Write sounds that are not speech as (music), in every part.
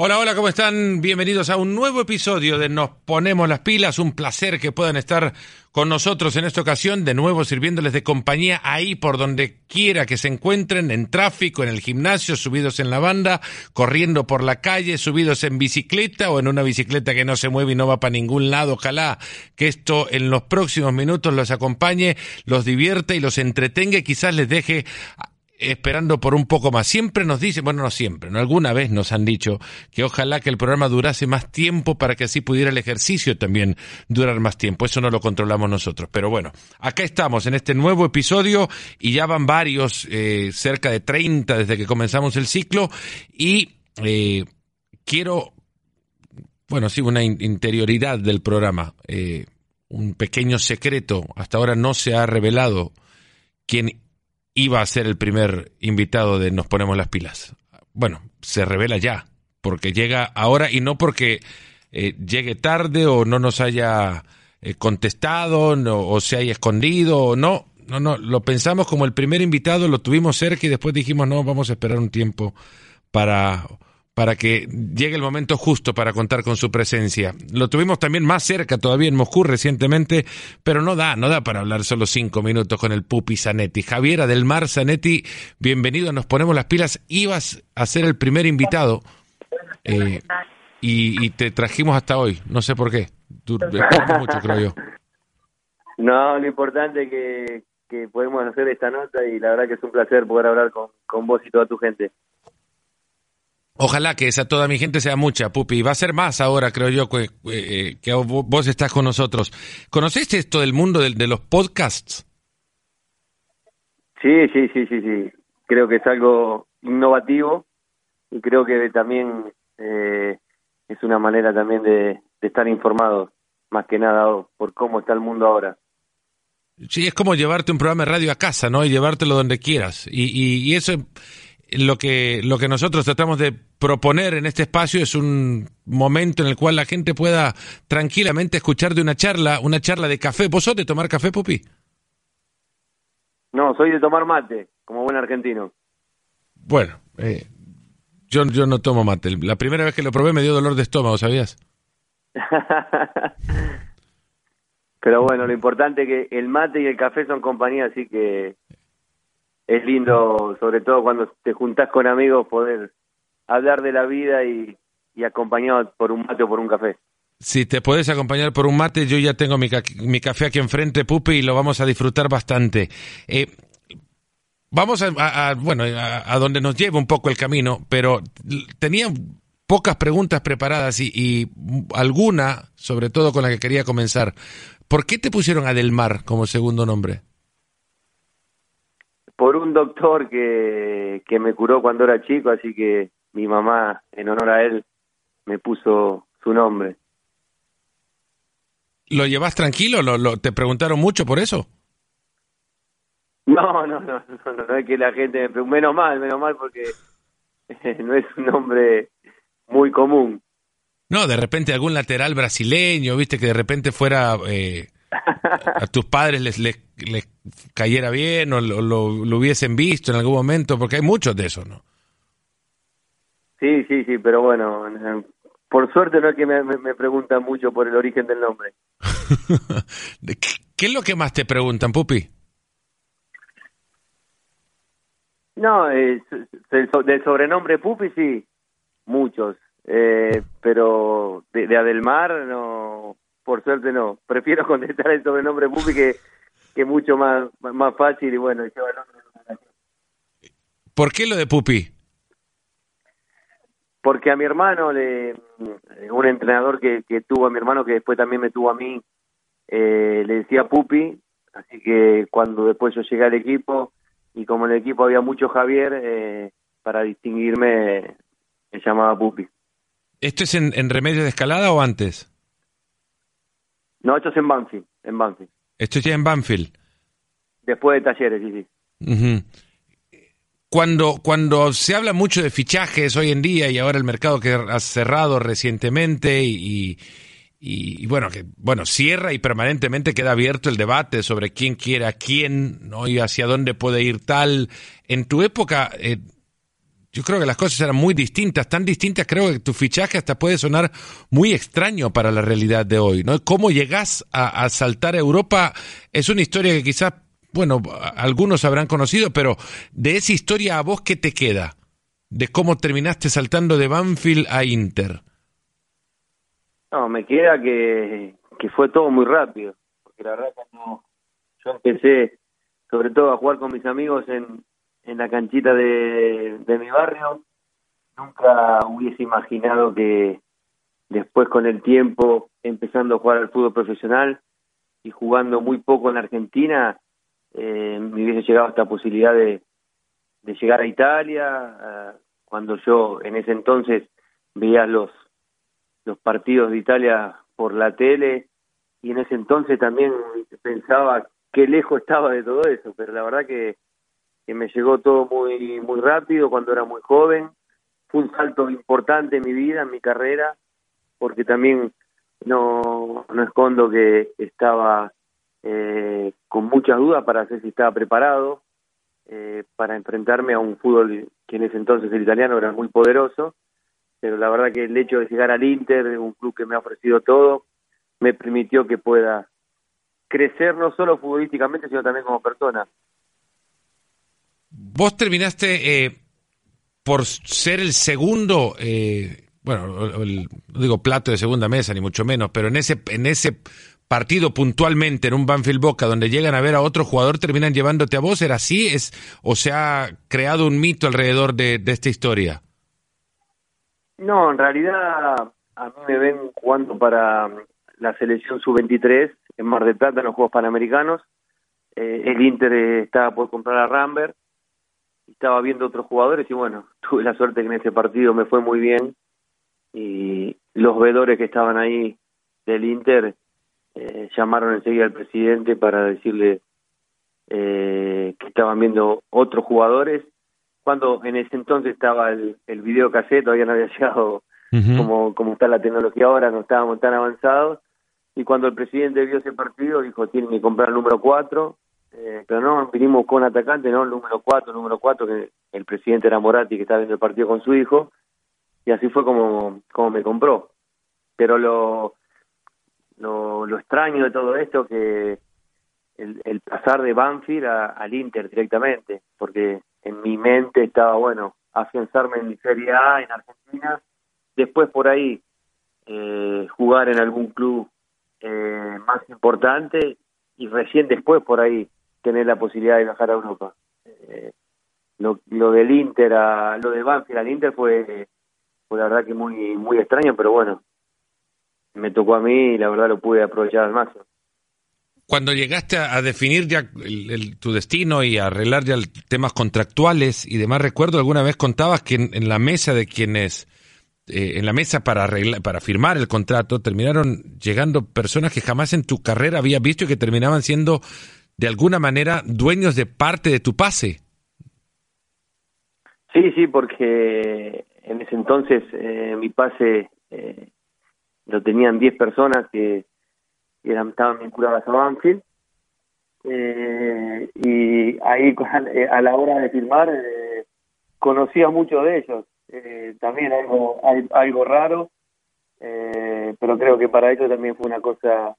Hola, hola, ¿cómo están? Bienvenidos a un nuevo episodio de Nos Ponemos las Pilas. Un placer que puedan estar con nosotros en esta ocasión, de nuevo sirviéndoles de compañía ahí por donde quiera que se encuentren, en tráfico, en el gimnasio, subidos en la banda, corriendo por la calle, subidos en bicicleta o en una bicicleta que no se mueve y no va para ningún lado. Ojalá que esto en los próximos minutos los acompañe, los divierta y los entretenga y quizás les deje esperando por un poco más. Siempre nos dicen, bueno, no siempre, ¿no? alguna vez nos han dicho que ojalá que el programa durase más tiempo para que así pudiera el ejercicio también durar más tiempo. Eso no lo controlamos nosotros. Pero bueno, acá estamos en este nuevo episodio y ya van varios, eh, cerca de 30 desde que comenzamos el ciclo y eh, quiero, bueno, sí, una interioridad del programa. Eh, un pequeño secreto, hasta ahora no se ha revelado quién iba a ser el primer invitado de Nos Ponemos las Pilas. Bueno, se revela ya, porque llega ahora y no porque eh, llegue tarde o no nos haya eh, contestado o se haya escondido, no, no, no, lo pensamos como el primer invitado, lo tuvimos cerca y después dijimos, no, vamos a esperar un tiempo para para que llegue el momento justo para contar con su presencia. Lo tuvimos también más cerca todavía en Moscú recientemente, pero no da, no da para hablar solo cinco minutos con el Pupi Zanetti. Javiera del Mar Zanetti, bienvenido, nos ponemos las pilas. Ibas a ser el primer invitado eh, y, te trajimos hasta hoy, no sé por qué. mucho, creo yo. No, lo importante es que, que podemos hacer esta nota y la verdad que es un placer poder hablar con, con vos y toda tu gente. Ojalá que esa toda mi gente sea mucha, Pupi. Va a ser más ahora, creo yo, que, eh, que vos estás con nosotros. ¿Conociste esto del mundo de, los podcasts? Sí, sí, sí, sí, sí. Creo que es algo innovativo y creo que también eh, es una manera también de, estar informado, más que nada por cómo está el mundo ahora. Sí, es como llevarte un programa de radio a casa, ¿no? Y llevártelo donde quieras. Y, y, y eso lo que, lo que nosotros tratamos de proponer en este espacio es un momento en el cual la gente pueda tranquilamente escuchar de una charla, una charla de café. ¿Vos sos de tomar café, Pupi? No, soy de tomar mate, como buen argentino. Bueno, eh, yo, yo no tomo mate. La primera vez que lo probé me dio dolor de estómago, ¿sabías? (laughs) Pero bueno, lo importante es que el mate y el café son compañía, así que es lindo, sobre todo cuando te juntás con amigos, poder hablar de la vida y, acompañado por un mate o por un café. Si te puedes acompañar por un mate, yo ya tengo mi, mi café aquí enfrente, Pupi, y lo vamos a disfrutar bastante. Eh, vamos a, bueno, a, donde nos lleva un poco el camino, pero tenía pocas preguntas preparadas y, y, alguna, sobre todo con la que quería comenzar. ¿Por qué te pusieron a Del Mar como segundo nombre? Por un doctor que, que me curó cuando era chico, así que mi mamá, en honor a él, me puso su nombre. ¿Lo llevas tranquilo? ¿Lo, te preguntaron mucho por eso? No, no, no, no, es que la gente me pregunte, menos mal, menos mal, porque (laughs) no es un nombre muy común. No, de repente algún lateral brasileño, viste, que de repente fuera eh, a tus padres les, les, cayera bien o lo, lo, hubiesen visto en algún momento, porque hay muchos de esos, ¿no? Sí, sí, sí, pero bueno, por suerte no es que me, me, preguntan mucho por el origen del nombre. (laughs) ¿Qué es lo que más te preguntan, Pupi? No, eh, del sobrenombre Pupi sí, muchos, eh, pero de, de Adelmar no, por suerte no. Prefiero (laughs) contestar el sobrenombre Pupi que, que mucho más, más fácil y bueno, ¿Por qué lo de Pupi? Porque a mi hermano, le, un entrenador que, que tuvo a mi hermano, que después también me tuvo a mí, eh, le decía Pupi, así que cuando después yo llegué al equipo, y como en el equipo había mucho Javier, eh, para distinguirme me llamaba Pupi. ¿Esto es en, en Remedio de Escalada o antes? No, esto es en Banfield, en Banfield. Esto ya en Banfield. Después de talleres, sí, sí. Cuando, cuando se habla mucho de fichajes hoy en día y ahora el mercado que ha cerrado recientemente y, y, bueno, que bueno, cierra y permanentemente queda abierto el debate sobre quién quiere a quién ¿no? y hacia dónde puede ir tal. En tu época, eh, yo creo que las cosas eran muy distintas, tan distintas, creo que tu fichaje hasta puede sonar muy extraño para la realidad de hoy, ¿no? Cómo llegás a, saltar a Europa es una historia que quizás, bueno, algunos habrán conocido, pero de esa historia a vos, ¿qué te queda? De cómo terminaste saltando de Banfield a Inter. No, me queda que, que fue todo muy rápido, porque la verdad cuando yo empecé sobre todo a jugar con mis amigos en, en la canchita de, mi barrio. Nunca hubiese imaginado que después con el tiempo, empezando a jugar al fútbol profesional y jugando muy poco en Argentina, eh, me hubiese llegado esta posibilidad de, llegar a Italia, cuando yo en ese entonces veía los, los partidos de Italia por la tele y en ese entonces también pensaba qué lejos estaba de todo eso, pero la verdad que, que me llegó todo muy muy rápido cuando era muy joven. Fue un salto importante en mi vida, en mi carrera, porque también no, no escondo que estaba eh, con muchas dudas para saber si estaba preparado eh, para enfrentarme a un fútbol que en ese entonces el italiano era muy poderoso, pero la verdad que el hecho de llegar al Inter, un club que me ha ofrecido todo, me permitió que pueda crecer no solo futbolísticamente, sino también como persona. Vos terminaste eh, por ser el segundo, eh, bueno, no digo plato de segunda mesa, ni mucho menos, pero en ese, en ese partido puntualmente, en un Banfield Boca, donde llegan a ver a otro jugador, terminan llevándote a vos, ¿era así? Es, ¿O se ha creado un mito alrededor de, de esta historia? No, en realidad a mí me ven jugando para la selección sub-23 en Mar del Plata en los Juegos Panamericanos. Eh, el Inter estaba por comprar a Rambert, estaba viendo otros jugadores y bueno, (laughs) tuve la suerte que en ese partido me fue muy bien. Y los vedores que estaban ahí del Inter eh, llamaron enseguida al presidente para decirle eh, que estaban viendo otros jugadores. Cuando en ese entonces estaba el, el video cassette, todavía no había (laughs) llegado como, como está la tecnología ahora, no estábamos tan avanzados. Y cuando el presidente vio ese partido dijo tienen que comprar el número 4, eh, pero no, vinimos con atacante, no número 4, el número 4, que el presidente era Moratti que estaba viendo el partido con su hijo, y así fue como, como me compró. Pero lo, lo, lo extraño de todo esto que el, el pasar de Banfield al Inter directamente, porque en mi mente estaba, bueno, afianzarme en Serie A en Argentina, después por ahí eh, jugar en algún club eh, más importante y recién después por ahí tener la posibilidad de viajar a Europa. Eh, lo, lo del Inter, a, lo de Banfield al Inter fue, fue la verdad que muy muy extraño, pero bueno, me tocó a mí y la verdad lo pude aprovechar al máximo. Cuando llegaste a, definir ya tu destino y a arreglar ya temas contractuales y demás, recuerdo alguna vez contabas que en la mesa de quienes eh, en la mesa para, para firmar el contrato, terminaron llegando personas que jamás en tu carrera habías visto y que terminaban siendo de alguna manera dueños de parte de tu pase. Sí, sí, porque en ese entonces eh, mi pase eh, lo tenían 10 personas que, eran, estaban vinculadas a Banfield. y ahí (laughs) a la hora de firmar conocía mucho de ellos eh, también algo, algo raro, eh, pero creo que para ellos también fue una cosa,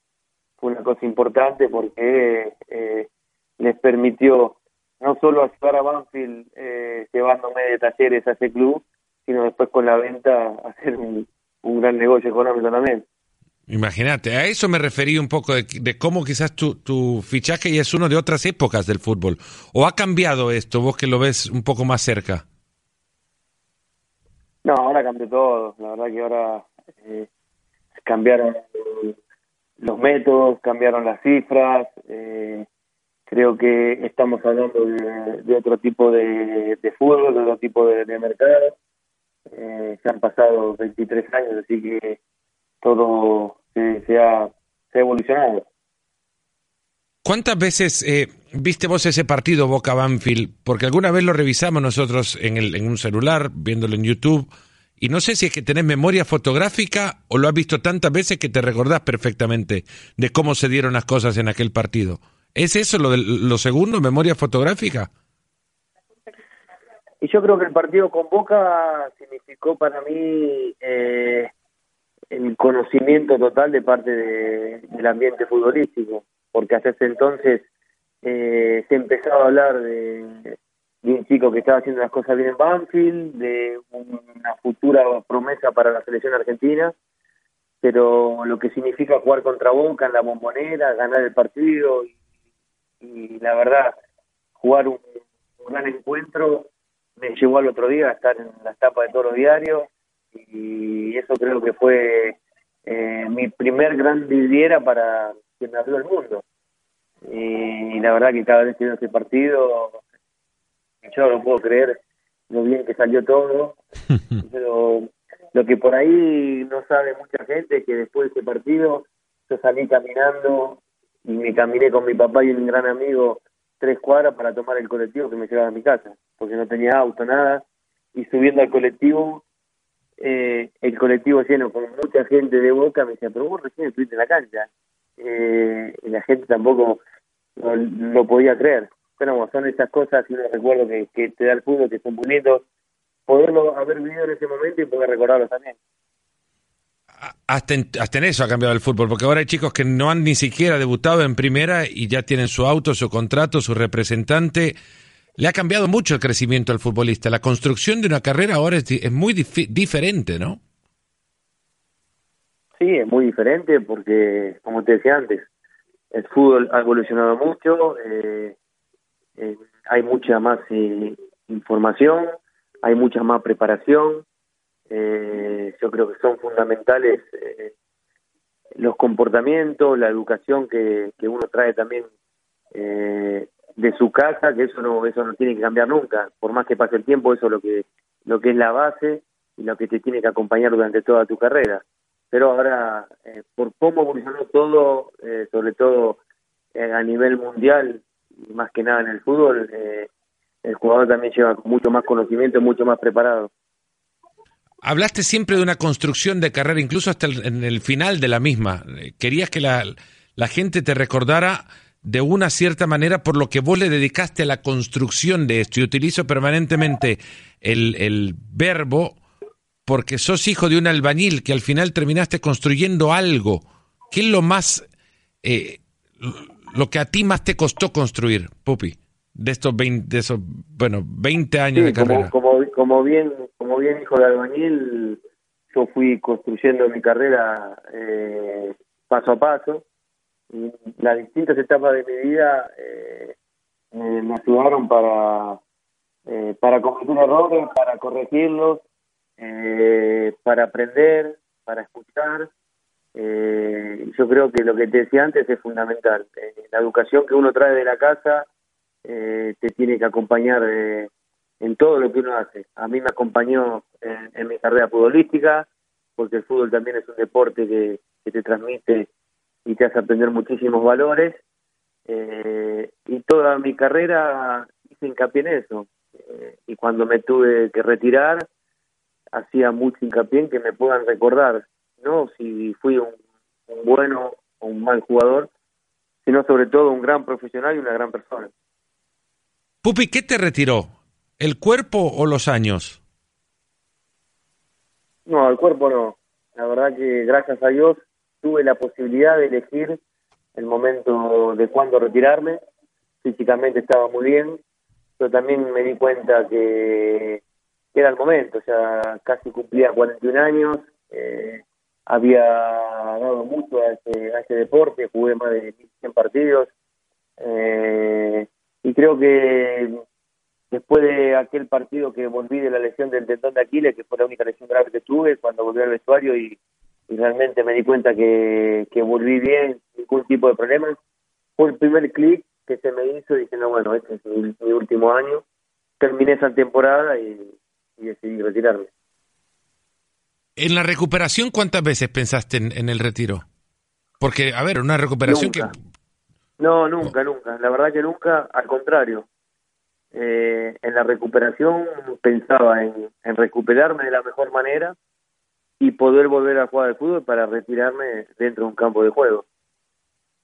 fue una cosa importante porque eh, les permitió no solo ayudar a Banfield llevándome de talleres a ese club, sino después con la venta (laughs) hacer un, gran negocio económico también. Imagínate, a eso me referí un poco de, de, cómo quizás tu, tu fichaje ya es uno de otras épocas del fútbol. ¿O ha cambiado esto, vos que lo ves un poco más cerca? No, ahora cambió todo. La verdad que ahora eh, cambiaron los métodos, cambiaron las cifras. Eh, creo que estamos hablando de, otro tipo de, fútbol, de otro tipo de, mercado. Eh, se han pasado 23 años, así que todo se, ha, evolucionado. ¿Cuántas veces viste vos ese partido Boca Banfield? Porque alguna vez lo revisamos nosotros en, el, en un celular, viéndolo en YouTube, y no sé si es que tenés memoria fotográfica o lo has visto tantas veces que te recordás perfectamente de cómo se dieron las cosas en aquel partido. ¿Es eso lo, de, lo segundo, memoria fotográfica? Y yo creo que el partido con Boca significó para mí eh, el conocimiento total de parte del ambiente futbolístico, porque hasta ese entonces eh, se empezaba a hablar de, un chico que estaba haciendo las cosas bien en Banfield, de una futura promesa para la selección argentina, pero lo que significa jugar contra Boca en la bombonera, ganar el partido y, la verdad, jugar un, gran encuentro me llevó al otro día a estar en la etapa de todos los diarios y eso creo que fue eh, mi primer gran viviera para que me abrió el mundo. Y, la verdad que cada vez que veo ese partido, yo no puedo creer lo bien que salió todo, (laughs) pero lo que por ahí no sabe mucha gente es que después de ese partido yo salí caminando y me caminé con mi papá y un gran amigo tres cuadras para tomar el colectivo que me llevaba a mi casa, porque no tenía auto, nada, y subiendo al colectivo eh, el colectivo lleno con mucha gente de Boca, me decía, pero vos recién estuviste en la cancha. Eh, y la gente tampoco lo, podía creer. Pero son esas cosas y uno recuerdo que, que te da el fútbol, que son bonitos, poderlo haber vivido en ese momento y poder recordarlo también. Hasta en, hasta en eso ha cambiado el fútbol, porque ahora hay chicos que no han ni siquiera debutado en primera y ya tienen su auto, su contrato, su representante le ha cambiado mucho el crecimiento al futbolista. La construcción de una carrera ahora es, muy diferente, ¿no? Sí, es muy diferente porque, como te decía antes, el fútbol ha evolucionado mucho, eh, eh, hay mucha más eh, información, hay mucha más preparación. yo creo que son fundamentales los comportamientos, la educación que, uno trae también de su casa, que eso no eso no tiene que cambiar nunca, por más que pase el tiempo, eso es lo que lo que es la base y lo que te tiene que acompañar durante toda tu carrera. Pero ahora, eh, por cómo evolucionó todo, eh, sobre todo eh, a nivel mundial, y más que nada en el fútbol, el jugador también lleva mucho más conocimiento, mucho más preparado. Hablaste siempre de una construcción de carrera, incluso hasta en el final de la misma. Querías que la, la gente te recordara de una cierta manera por lo que vos le dedicaste a la construcción de esto. Y utilizo permanentemente el, el verbo porque sos hijo de un albañil que al final terminaste construyendo algo. ¿Qué es lo más, eh, lo que a ti más te costó construir, Pupi? De estos 20, de esos, bueno, 20 años de carrera. Como, como, bien, como bien hijo de albañil, yo fui construyendo mi carrera eh, paso a paso las distintas etapas de mi vida eh, me ayudaron para, eh, para cometer errores, para corregirlos, eh, para aprender, para escuchar. Yo creo que lo que te decía antes es fundamental. la educación que uno trae de la casa te tiene que acompañar en todo lo que uno hace. A mí me acompañó en, mi carrera futbolística, porque el fútbol también es un deporte que, que te transmite y te hace aprender muchísimos valores. Eh, y toda mi carrera hice hincapié en eso. Eh, y cuando me tuve que retirar, hacía mucho hincapié en que me puedan recordar, no si fui un, bueno o un mal jugador, sino sobre todo un gran profesional y una gran persona. Pupi, ¿qué te retiró? ¿El cuerpo o los años? No, el cuerpo no. La verdad que gracias a Dios tuve la posibilidad de elegir el momento de cuándo retirarme. Físicamente estaba muy bien, pero también me di cuenta que, era el momento, o sea, casi cumplía 41 años, eh, había dado mucho a ese, a ese deporte, jugué más de 100 partidos, eh, y creo que después de aquel partido que volví de la lesión del tendón de Aquiles, que fue la única lesión grave que tuve, cuando volví al vestuario y realmente me di cuenta que, que volví bien, ningún tipo de problemas. Fue el primer clic que se me hizo diciendo, bueno, este es mi, último año. Terminé esa temporada y, decidí retirarme. En la recuperación, ¿cuántas veces pensaste en, el retiro? Porque, a ver, una recuperación que... No, nunca, nunca. La verdad que nunca, al contrario. Eh, en la recuperación pensaba en, recuperarme de la mejor manera, y poder volver a jugar al fútbol para retirarme dentro de un campo de juego.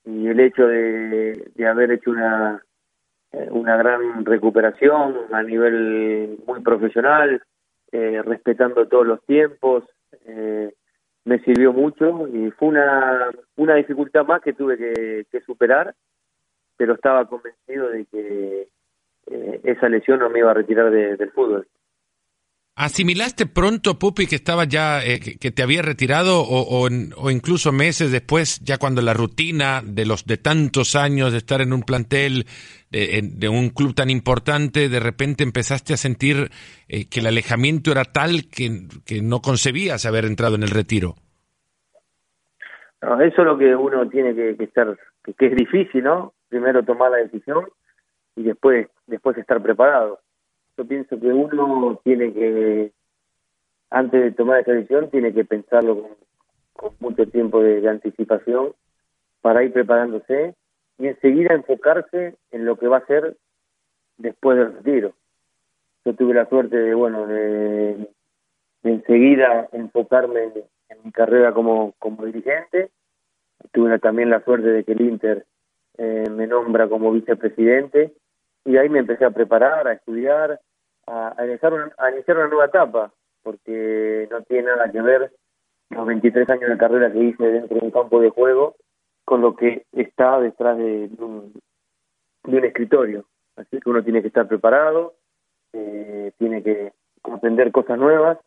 Y el hecho de, haber hecho una eh, una gran recuperación a nivel muy profesional, eh, respetando todos los tiempos. Eh, me sirvió mucho y fue una, una dificultad más que tuve que, superar, pero estaba convencido de que esa lesión no me iba a retirar del fútbol. ¿Asimilaste pronto, Pupi, que estaba ya, eh, que, te había retirado o, o, incluso meses después, ya cuando la rutina de los de tantos años de estar en un plantel de, un club tan importante, de repente empezaste a sentir eh, que el alejamiento era tal que, que, no concebías haber entrado en el retiro? eso es lo que uno tiene que, estar, que, que es difícil, ¿no? Primero tomar la decisión y después, después estar preparado yo pienso que uno tiene que, antes de tomar esa decisión, tiene que pensarlo con, mucho tiempo de, anticipación para ir preparándose y enseguida enfocarse en lo que va a ser después del retiro. Yo tuve la suerte de, bueno, de, enseguida enfocarme en, mi carrera como, como dirigente. Tuve también la suerte de que el Inter eh, me nombra como vicepresidente y ahí me empecé a preparar, a estudiar, a, iniciar, una, nueva etapa, porque no tiene nada que ver los 23 años de carrera que hice dentro de un campo de juego con lo que está detrás de, un, de un escritorio. Así que uno tiene que estar preparado, eh, tiene que aprender cosas nuevas,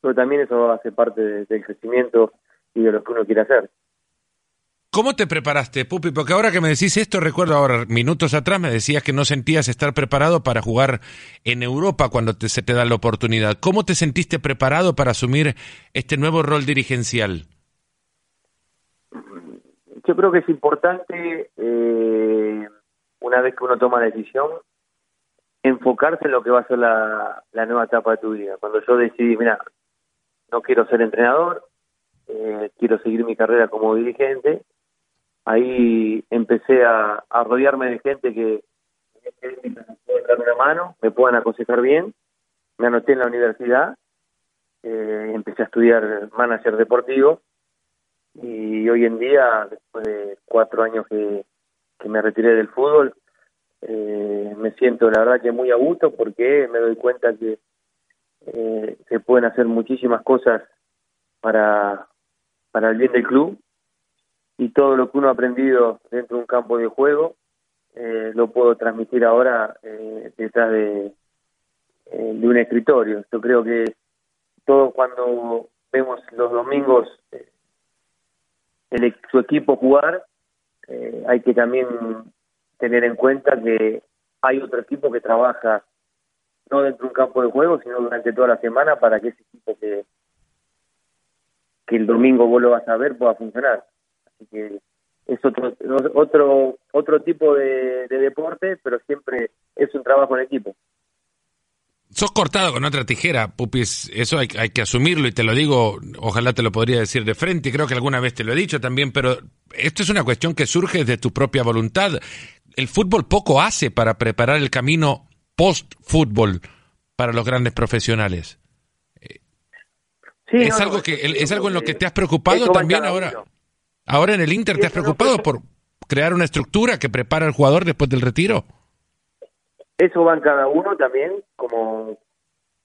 pero también eso hace parte del crecimiento y de lo que uno quiere hacer. ¿Cómo te preparaste, Pupi? Porque ahora que me decís esto, recuerdo ahora, minutos atrás me decías que no sentías estar preparado para jugar en Europa cuando se te da la oportunidad. ¿Cómo te sentiste preparado para asumir este nuevo rol dirigencial? Yo creo que es importante, eh, una vez que uno toma la decisión, enfocarse en lo que va a ser la, nueva etapa de tu vida. Cuando yo decidí, mira, no quiero ser entrenador, eh, quiero seguir mi carrera como dirigente, ahí empecé a, rodearme de gente que me puedan dar una mano, me puedan aconsejar bien. Me anoté en la universidad, eh, empecé a estudiar manager deportivo y hoy en día, después de cuatro años que, me retiré del fútbol, eh, me siento la verdad que muy a gusto porque me doy cuenta que eh, se pueden hacer muchísimas cosas para, para el bien del club y todo lo que uno ha aprendido dentro de un campo de juego eh, lo puedo transmitir ahora eh, detrás de, eh, de un escritorio. Yo creo que todo cuando vemos los domingos el, su equipo jugar, hay que también tener en cuenta que hay otro equipo que trabaja no dentro de un campo de juego, sino durante toda la semana para que ese equipo que el domingo vos lo vas a ver pueda funcionar que es otro otro otro tipo de, deporte, pero siempre es un trabajo en equipo. Sos cortado con otra tijera, Pupis, eso hay, hay, que asumirlo y te lo digo, ojalá te lo podría decir de frente, y creo que alguna vez te lo he dicho también, pero esto es una cuestión que surge de tu propia voluntad. El fútbol poco hace para preparar el camino post-fútbol para los grandes profesionales. es algo que es algo en lo que te has preocupado también ahora. Ahora en el Inter te has preocupado por crear una estructura que prepara al jugador después del retiro. Eso va en cada uno también como,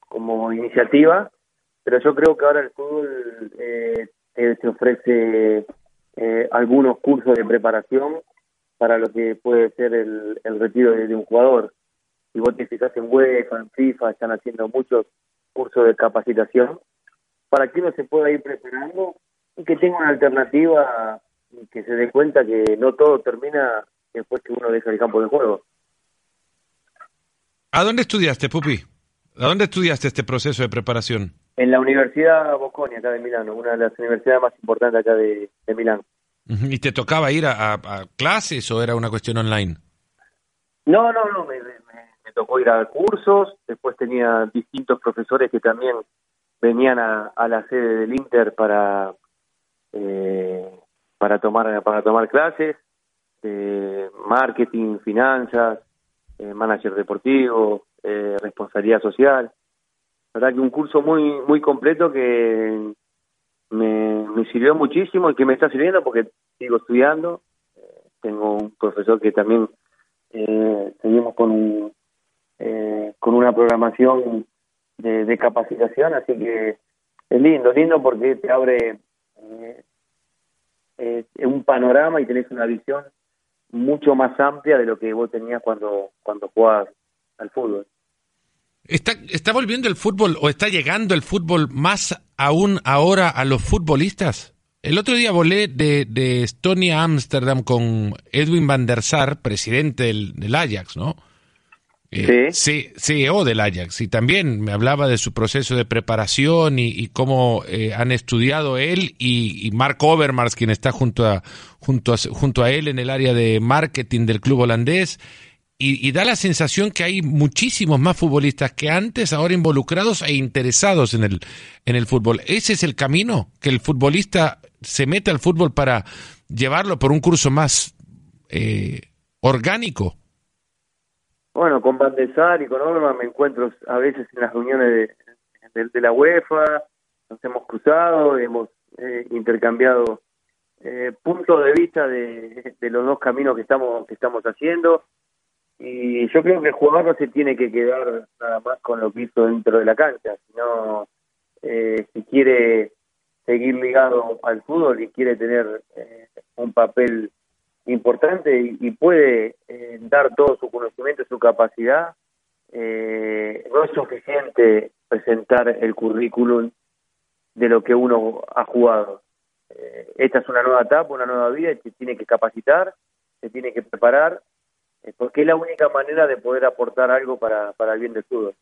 como iniciativa, pero yo creo que ahora el fútbol eh, te, ofrece eh, algunos cursos de preparación para lo que puede ser el, retiro de, un jugador. Si vos te fijas en UEFA, en FIFA, están haciendo muchos cursos de capacitación para que uno se pueda ir preparando que tenga una alternativa y que se dé cuenta que no todo termina después que uno deja el campo de juego. ¿A dónde estudiaste, Pupi? ¿A dónde estudiaste este proceso de preparación? En la Universidad Bocconi, acá de Milano, una de las universidades más importantes acá de, Milán. ¿Y te tocaba ir a, clases o era una cuestión online? No, no, no, me, tocó ir a cursos, después tenía distintos profesores que también venían a la sede del Inter para, eh, para tomar para tomar clases de marketing, finanzas, eh, manager deportivo, eh, responsabilidad social. Verdad que un curso muy muy completo que me, me sirvió muchísimo y que me está sirviendo porque sigo estudiando. tengo un profesor que también eh, seguimos con, eh, con una programación de, capacitación, así que es lindo, lindo porque te abre eh, un panorama y tenés una visión mucho más amplia de lo que vos tenías cuando, cuando jugabas al fútbol. ¿Está, ¿Está volviendo el fútbol o está llegando el fútbol más aún ahora a los futbolistas? El otro día volé de, de Estonia a Ámsterdam con Edwin van der Sar, presidente del, Ajax, ¿no? Eh, sí. CEO del Ajax, y también me hablaba de su proceso de preparación y, cómo eh, han estudiado él y, y, Mark Overmars, quien está junto a, junto, a, junto a él en el área de marketing del club holandés, y, da la sensación que hay muchísimos más futbolistas que antes, ahora involucrados e interesados en el, en el fútbol. ¿Ese es el camino? ¿Que el futbolista se mete al fútbol para llevarlo por un curso más eh, orgánico? Bueno, con Van de Sar y con Orma me encuentro a veces en las reuniones de, la UEFA, nos hemos cruzado, hemos eh, intercambiado eh, puntos de vista de, de, los dos caminos que estamos que estamos haciendo. Y yo creo que el jugador no se tiene que quedar nada más con lo que hizo dentro de la cancha, sino eh, si quiere seguir ligado al fútbol y quiere tener eh, un papel importante y, puede eh, dar todo su conocimiento, su capacidad, no es suficiente presentar el currículum de lo que uno ha jugado. esta es una nueva etapa, una nueva vida, y se tiene que capacitar, se tiene que preparar eh, porque es la única manera de poder aportar algo para, para el bien del fútbol.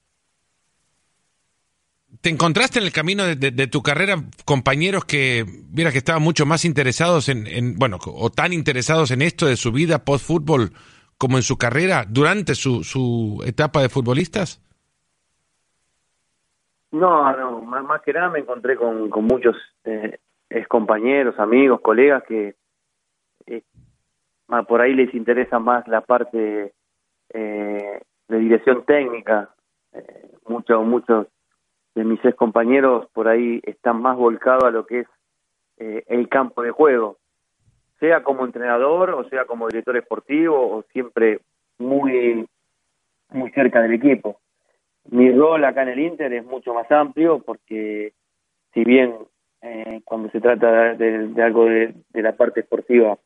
¿Te encontraste en el camino de, tu carrera compañeros que, mira, que estaban mucho más interesados en, bueno, o tan interesados en esto de su vida post-fútbol como en su carrera durante su, su etapa de futbolistas? No, no, más, que nada me encontré con, con muchos eh, ex compañeros, amigos, colegas que eh, por ahí les interesa más la parte eh, de dirección técnica. Eh, muchos, muchos de mis ex compañeros por ahí están más volcados a lo que es eh, el campo de juego, sea como entrenador o sea como director esportivo o siempre muy, muy cerca del equipo. Mi rol acá en el Inter es mucho más amplio porque si bien eh, cuando se trata de, algo de, la parte esportiva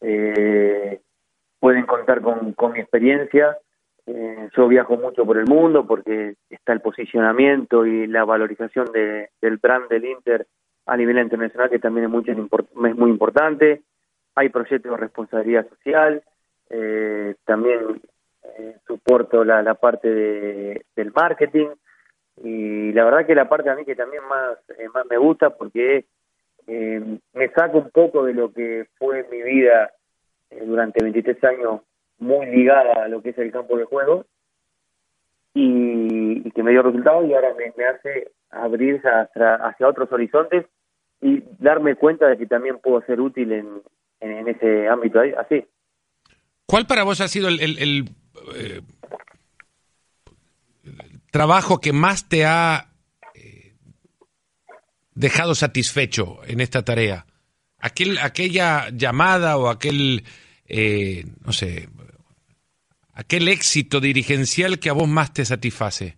eh, pueden contar con, con mi experiencia. Eh, yo viajo mucho por el mundo porque está el posicionamiento y la valorización de, del brand del Inter a nivel internacional que también es, mucho, es muy importante. Hay proyectos de responsabilidad social, eh, también eh, soporto la, la parte de, del marketing y la verdad que la parte a mí que también más, eh, más me gusta porque eh, me saco un poco de lo que fue mi vida eh, durante 23 años muy ligada a lo que es el campo de juego y, que me dio resultados y ahora me, hace abrirse hacia, otros horizontes y darme cuenta de que también puedo ser útil en, en, ese ámbito así. ¿Cuál para vos ha sido el, eh, trabajo que más te ha dejado satisfecho en esta tarea? Aquel, aquella llamada o aquel, eh, no sé, aquel éxito dirigencial que a vos más te satisface.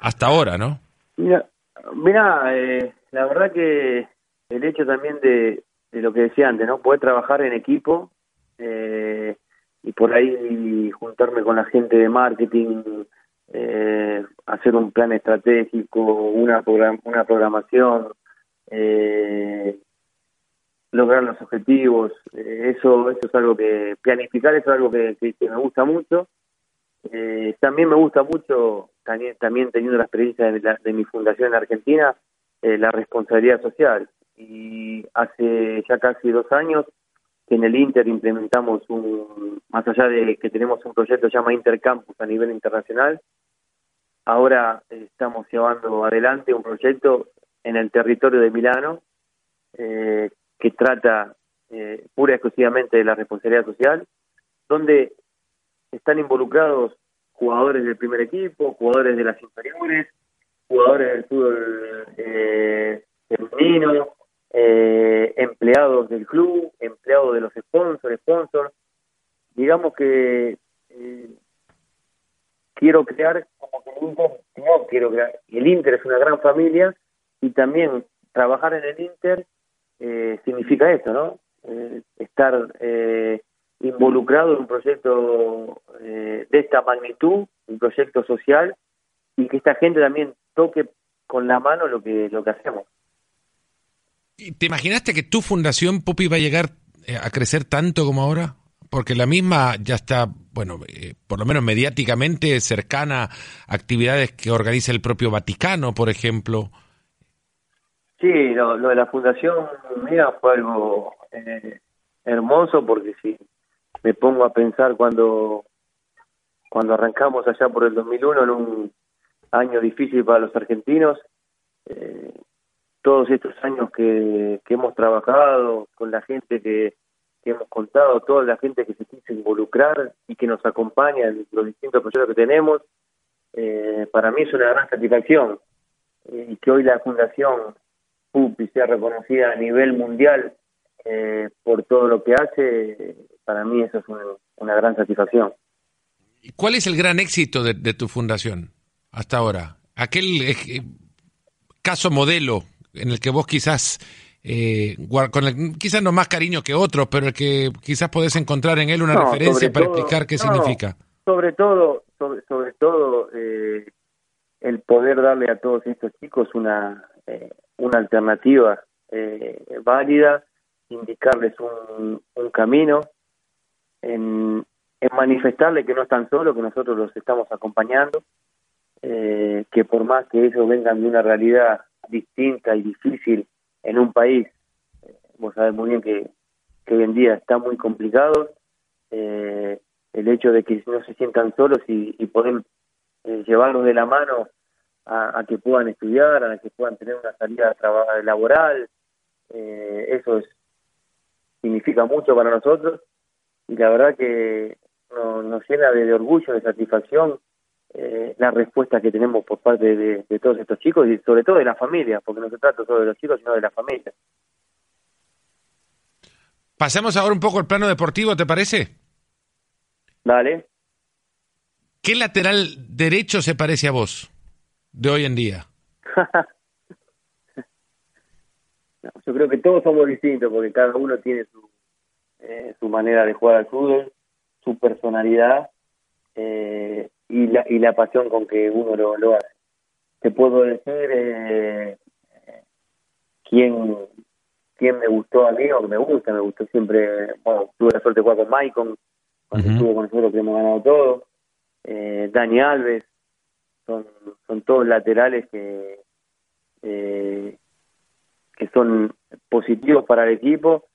Hasta ahora, ¿no? Mira, mira eh, la verdad que el hecho también de, lo que decía antes, ¿no? Poder trabajar en equipo eh, y por ahí juntarme con la gente de marketing, eh, hacer un plan estratégico, una, una programación, eh, lograr los objetivos, eh, eso, eso es algo que, planificar es algo que, me gusta mucho. Eh, también me gusta mucho, también, también teniendo la experiencia de, mi fundación en Argentina, la responsabilidad social. Y hace ya casi dos años que en el Inter implementamos un, más allá de que tenemos un proyecto que se llama Intercampus a nivel internacional, Ahora estamos llevando adelante un proyecto en el territorio de Milano eh, que trata eh, pura y exclusivamente de la responsabilidad social, donde están involucrados jugadores del primer equipo, jugadores de las inferiores, jugadores del fútbol eh, femenino, eh, empleados del club, empleados de los sponsors, sponsors, digamos que eh, quiero crear como que el Inter, no quiero crear, el Inter es una gran familia y también trabajar en el Inter eh, significa esto, ¿no? Eh, estar eh, involucrado en un proyecto de esta magnitud, un proyecto social y que esta gente también toque con la mano lo que lo que hacemos. ¿Te imaginaste que tu fundación, Pupi, va a llegar a crecer tanto como ahora? porque la misma ya está, bueno, eh, por lo menos mediáticamente cercana a actividades que organiza el propio Vaticano, por ejemplo. Sí, lo, de la fundación mía fue algo eh, hermoso porque si me pongo a pensar cuando cuando arrancamos allá por el 2001 en un año difícil para los argentinos, eh, todos estos años que, que hemos trabajado con la gente que que hemos contado, toda la gente que se quiso involucrar y que nos acompaña en los distintos proyectos que tenemos, eh, para mí es una gran satisfacción. Y que hoy la Fundación PUPI sea reconocida a nivel mundial eh, por todo lo que hace, para mí eso es una, gran satisfacción. ¿Cuál es el gran éxito de, tu fundación hasta ahora? Aquel eh, caso modelo en el que vos quizás eh, con el, quizás no más cariño que otros, pero el que quizás podés encontrar en él una referencia para explicar qué significa. Sobre todo, sobre, sobre todo eh, el poder darle a todos estos chicos una, eh, una alternativa eh, válida, indicarles un, camino, en, en manifestarle que no están solos, que nosotros los estamos acompañando, eh, que por más que ellos vengan de una realidad distinta y difícil, en un país, eh, vos sabés muy bien que, que hoy en día está muy complicado, eh, el hecho de que no se sientan solos y, y llevarlos de la mano a, que puedan estudiar, a que puedan tener una salida laboral, eso es, significa mucho para nosotros y la verdad que nos llena de orgullo, de satisfacción eh, la respuesta que tenemos por parte de, todos estos chicos y sobre todo de la familia, porque no se trata solo de los chicos, sino de la familia. Pasemos ahora un poco al plano deportivo, ¿te parece? Dale. ¿Qué lateral derecho se parece a vos de hoy en día? (laughs) yo creo que todos somos distintos porque cada uno tiene su, eh, su manera de jugar al fútbol, su personalidad. Eh, y la, y la pasión con que uno lo, lo hace. Te puedo decir eh, quién, quién me gustó a mí o que me gusta, me gustó siempre, bueno, tuve la suerte de jugar con Maicon, cuando estuvo con nosotros que hemos ganado todo, eh, Dani Alves, son, todos laterales que, eh, que son positivos para el equipo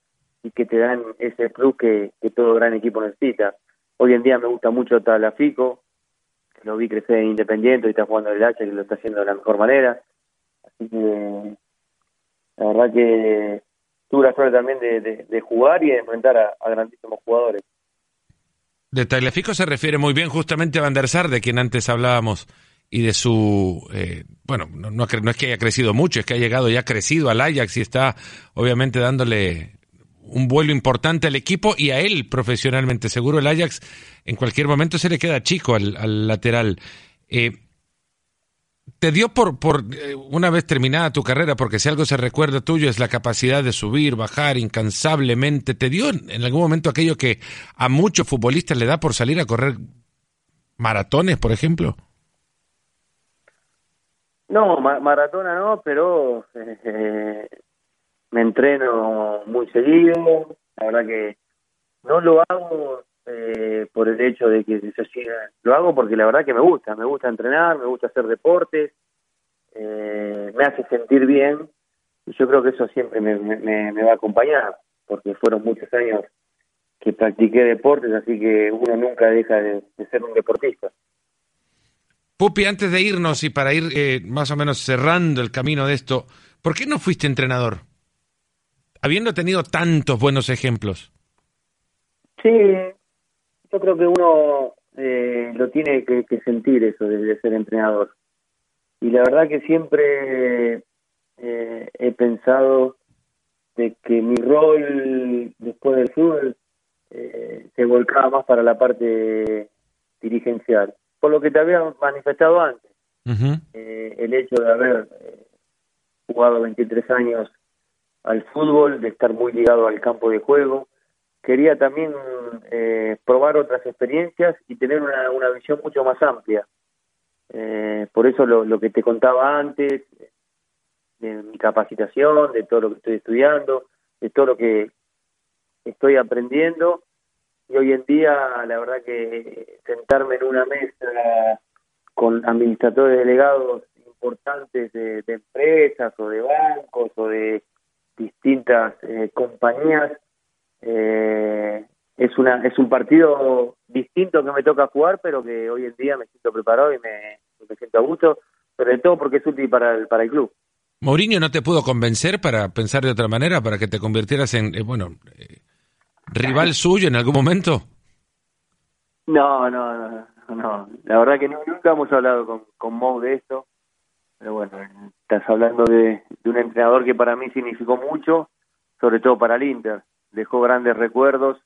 y que te dan ese plus que, que todo gran equipo necesita. Hoy en día me gusta mucho Talafico, lo vi crecer en Independiente y está jugando el H, que lo está haciendo de la mejor manera. Así que la verdad que tuve la suerte también de, jugar y de enfrentar a, grandísimos jugadores. De Tagliafico se refiere muy bien justamente a Van der Sar, de quien antes hablábamos, y de su, eh, bueno, no, no, es que haya crecido mucho, es que ha llegado ya crecido al Ajax y está obviamente dándole un vuelo importante al equipo y a él profesionalmente. Seguro el Ajax en cualquier momento se le queda chico al, lateral. Eh, ¿Te dio por, por eh, una vez terminada tu carrera, porque si algo se recuerda tuyo es la capacidad de subir, bajar incansablemente, ¿te dio en algún momento aquello que a muchos futbolistas le da por salir a correr maratones, por ejemplo? No, maratona no, pero eh, me entreno muy seguido, la verdad que no lo hago eh, por el hecho de que se siga, lo hago porque la verdad que me gusta, me gusta entrenar, me gusta hacer deportes, eh, me hace sentir bien y yo creo que eso siempre me, me, va a acompañar, porque fueron muchos años que practiqué deportes, así que uno nunca deja de, ser un deportista. Pupi, antes de irnos y para ir eh, más o menos cerrando el camino de esto, ¿por qué no fuiste entrenador? habiendo tenido tantos buenos ejemplos? Sí, yo creo que uno eh, lo tiene que, sentir eso de, ser entrenador. Y la verdad que siempre eh, he pensado de que mi rol después del fútbol eh, se volcaba más para la parte dirigencial. Por lo que te había manifestado antes, eh, el hecho de haber eh, jugado 23 años al fútbol, de estar muy ligado al campo de juego, quería también probar otras experiencias y tener una, una visión mucho más amplia. por eso lo, lo que te contaba antes, de mi capacitación, de todo lo que estoy estudiando, de todo lo que estoy aprendiendo y hoy en día la verdad que sentarme en una mesa con administradores delegados importantes de, empresas o de bancos o de distintas eh, compañías eh, es una es un partido distinto que me toca jugar pero que hoy en día me siento preparado y me, me siento a gusto sobre todo porque es útil para el, para el club. Mourinho no te pudo convencer para pensar de otra manera, para que te convirtieras en, eh, bueno, eh, rival suyo en algún momento. No, no, no, no. La verdad que nunca hemos hablado con, con Mou de esto. Pero bueno, estás hablando de, un entrenador que para mí significó mucho, sobre todo para el Inter. Dejó grandes recuerdos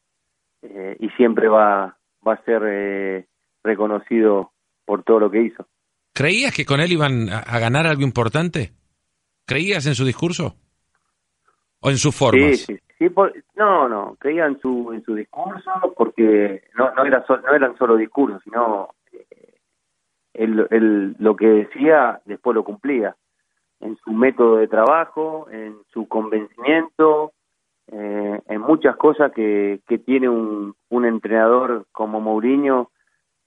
eh, y siempre va, va a ser reconocido por todo lo que hizo. ¿Creías que con él iban a ganar algo importante? ¿Creías en su discurso? ¿O en su forma? Sí, sí, no, no, creía en su, en su discurso porque no, no, era no eran solo discursos, sino eh, él, lo que decía después lo cumplía. En su método de trabajo, en su convencimiento, eh, en muchas cosas que, que tiene un, un entrenador como Mourinho,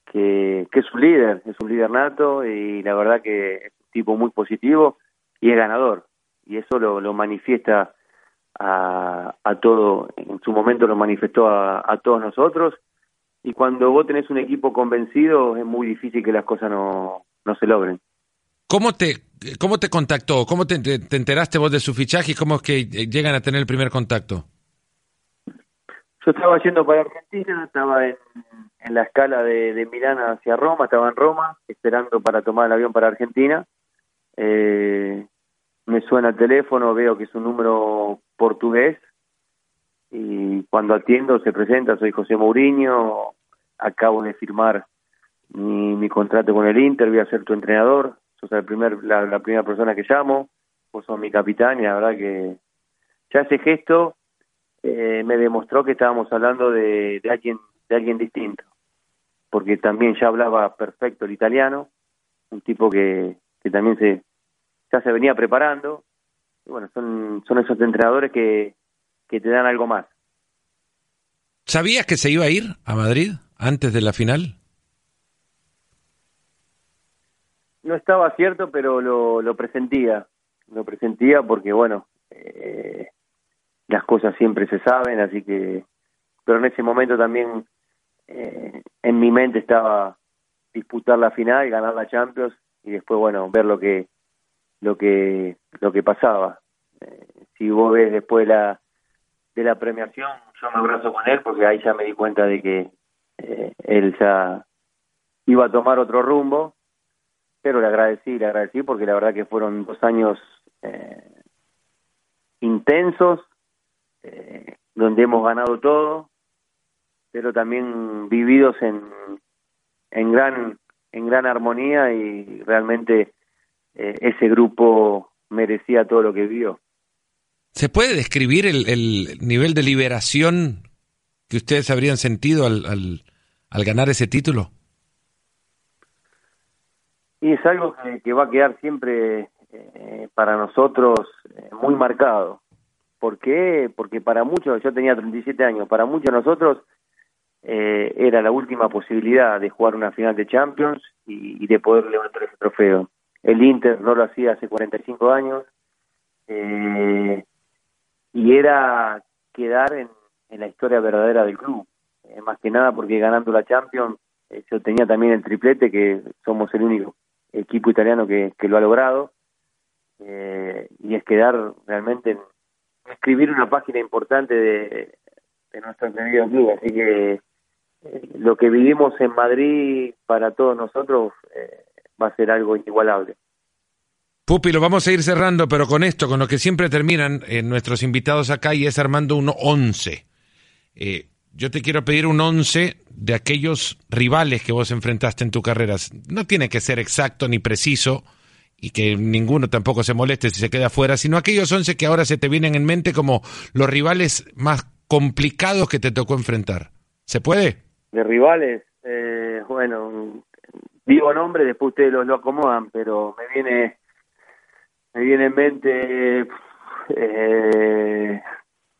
que, que es un líder, es un líder nato y la verdad que es un tipo muy positivo y es ganador. Y eso lo, lo manifiesta a, a, todo, en su momento lo manifestó a, a, todos nosotros. Y cuando vos tenés un equipo convencido, es muy difícil que las cosas no, no se logren. ¿Cómo te, cómo te contactó? ¿Cómo te, te enteraste vos de su fichaje y cómo es que llegan a tener el primer contacto? Yo estaba yendo para Argentina, estaba en, en la escala de, de Milán hacia Roma, estaba en Roma, esperando para tomar el avión para Argentina. Eh, me suena el teléfono, veo que es un número portugués y cuando atiendo se presenta, soy José Mourinho, acabo de firmar mi, mi contrato con el Inter, voy a ser tu entrenador, sos el primer, la, primera persona que llamo, vos sos mi capitán y la verdad que ya ese gesto eh, me demostró que estábamos hablando de, de alguien de alguien distinto, porque también ya hablaba perfecto el italiano, un tipo que, que también se ya se venía preparando. Y bueno, son, son esos entrenadores que, que te dan algo más. ¿Sabías que se iba a ir a Madrid antes de la final? No estaba cierto, pero lo, lo presentía. Lo presentía porque, bueno, eh, las cosas siempre se saben, así que... Pero en ese momento también eh, en mi mente estaba disputar la final, ganar la Champions y después, bueno, ver lo que lo que lo que pasaba. Eh, si vos ves después la de la premiación, yo me abrazo con él porque ahí ya me di cuenta de que eh, él ya iba a tomar otro rumbo, pero le agradecí, le agradecí porque la verdad que fueron dos años eh, intensos, donde hemos ganado todo, pero también vividos en, en gran en gran armonía y realmente eh, ese grupo merecía todo lo que vio. ¿Se puede describir el, nivel de liberación que ustedes habrían sentido al, al, ganar ese título? Y es algo que, va a quedar siempre eh, para nosotros eh, muy marcado. ¿Por qué? Porque para muchos, yo tenía 37 años, para muchos de nosotros era la última posibilidad de jugar una final de Champions y de poder levantar ese trofeo. El Inter no lo hacía hace 45 años. Eh, y era quedar en, la historia verdadera del club. Eh, más que nada porque ganando la Champions, eh, yo tenía también el triplete, que somos el único equipo italiano que, lo ha logrado. y es quedar realmente en escribir una página importante de, nuestro querido club. Así que lo que vivimos en Madrid para todos nosotros va a ser algo inigualable. Pupi, lo vamos a ir cerrando, pero con esto, con lo que siempre terminan eh, nuestros invitados acá, y es armando un 11. Eh, yo te quiero pedir un once de aquellos rivales que vos enfrentaste en tu carrera. No tiene que ser exacto ni preciso y que ninguno tampoco se moleste si se queda fuera, sino aquellos once que ahora se te vienen en mente como los rivales más complicados que te tocó enfrentar. ¿Se puede? De rivales, eh, bueno, digo nombre, después ustedes lo, lo acomodan, pero me viene me viene en mente eh,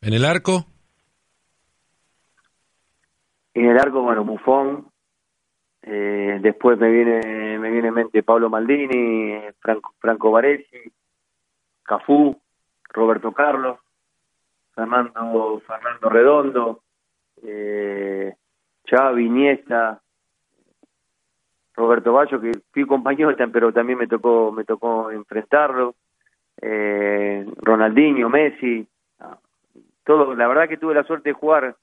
¿En el arco? En el arco, bueno, Bufón. Eh, después me viene me viene en mente Pablo Maldini, Franco, Franco Baresi, Cafú, Roberto Carlos, Fernando, Fernando Redondo, eh, Xavi, Iniesta, Roberto Bayo, que fui compañero, (laughs) pero también me tocó me tocó enfrentarlo, eh, Ronaldinho, Messi, todo, la verdad que tuve la suerte de jugar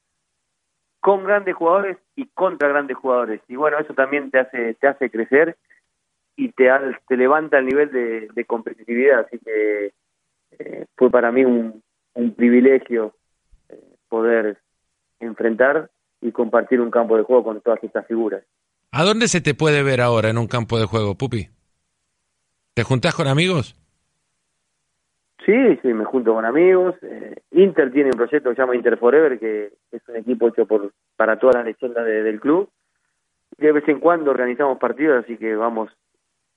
con grandes jugadores y contra grandes jugadores. Y bueno, eso también te hace, te hace crecer y te, te levanta el nivel de, competitividad. Así que eh, fue para mí un, un privilegio eh, poder enfrentar y compartir un campo de juego con todas estas figuras. ¿A dónde se te puede ver ahora en un campo de juego, Pupi? ¿Te juntás con amigos? Sí, sí, me junto con amigos. Eh, Inter tiene un proyecto que se llama Inter Forever, que es un equipo hecho por para todas las leyendas del club. De vez en cuando organizamos partidos, así que vamos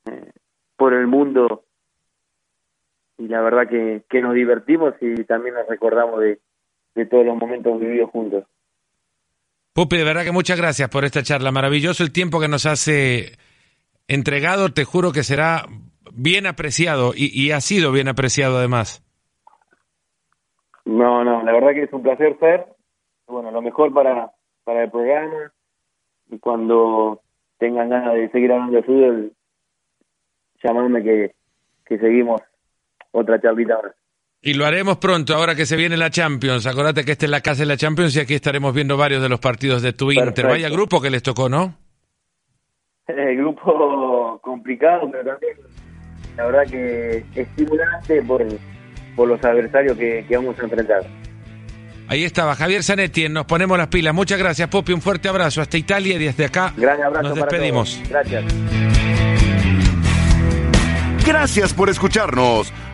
eh, por el mundo y la verdad que, que nos divertimos y también nos recordamos de, de todos los momentos vividos juntos. Pupi, de verdad que muchas gracias por esta charla. Maravilloso el tiempo que nos hace entregado. Te juro que será bien apreciado y, ha sido bien apreciado además. No, no, la verdad que es un placer ser. Bueno, lo mejor para, para el programa y cuando tengan ganas de seguir hablando de fútbol, llamadme que, que seguimos otra charlita más. Y lo haremos pronto, ahora que se viene la Champions. Acordate que esta es la casa de la Champions y aquí estaremos viendo varios de los partidos de tu Inter. Vaya grupo que les tocó, ¿no? El grupo complicado, pero también la verdad que estimulante por, por los adversarios que, vamos a enfrentar. Ahí estaba Javier Zanetti, nos ponemos las pilas. Muchas gracias, Popi. Un fuerte abrazo hasta Italia y desde acá Gran abrazo nos despedimos. Gracias. Gracias por escucharnos.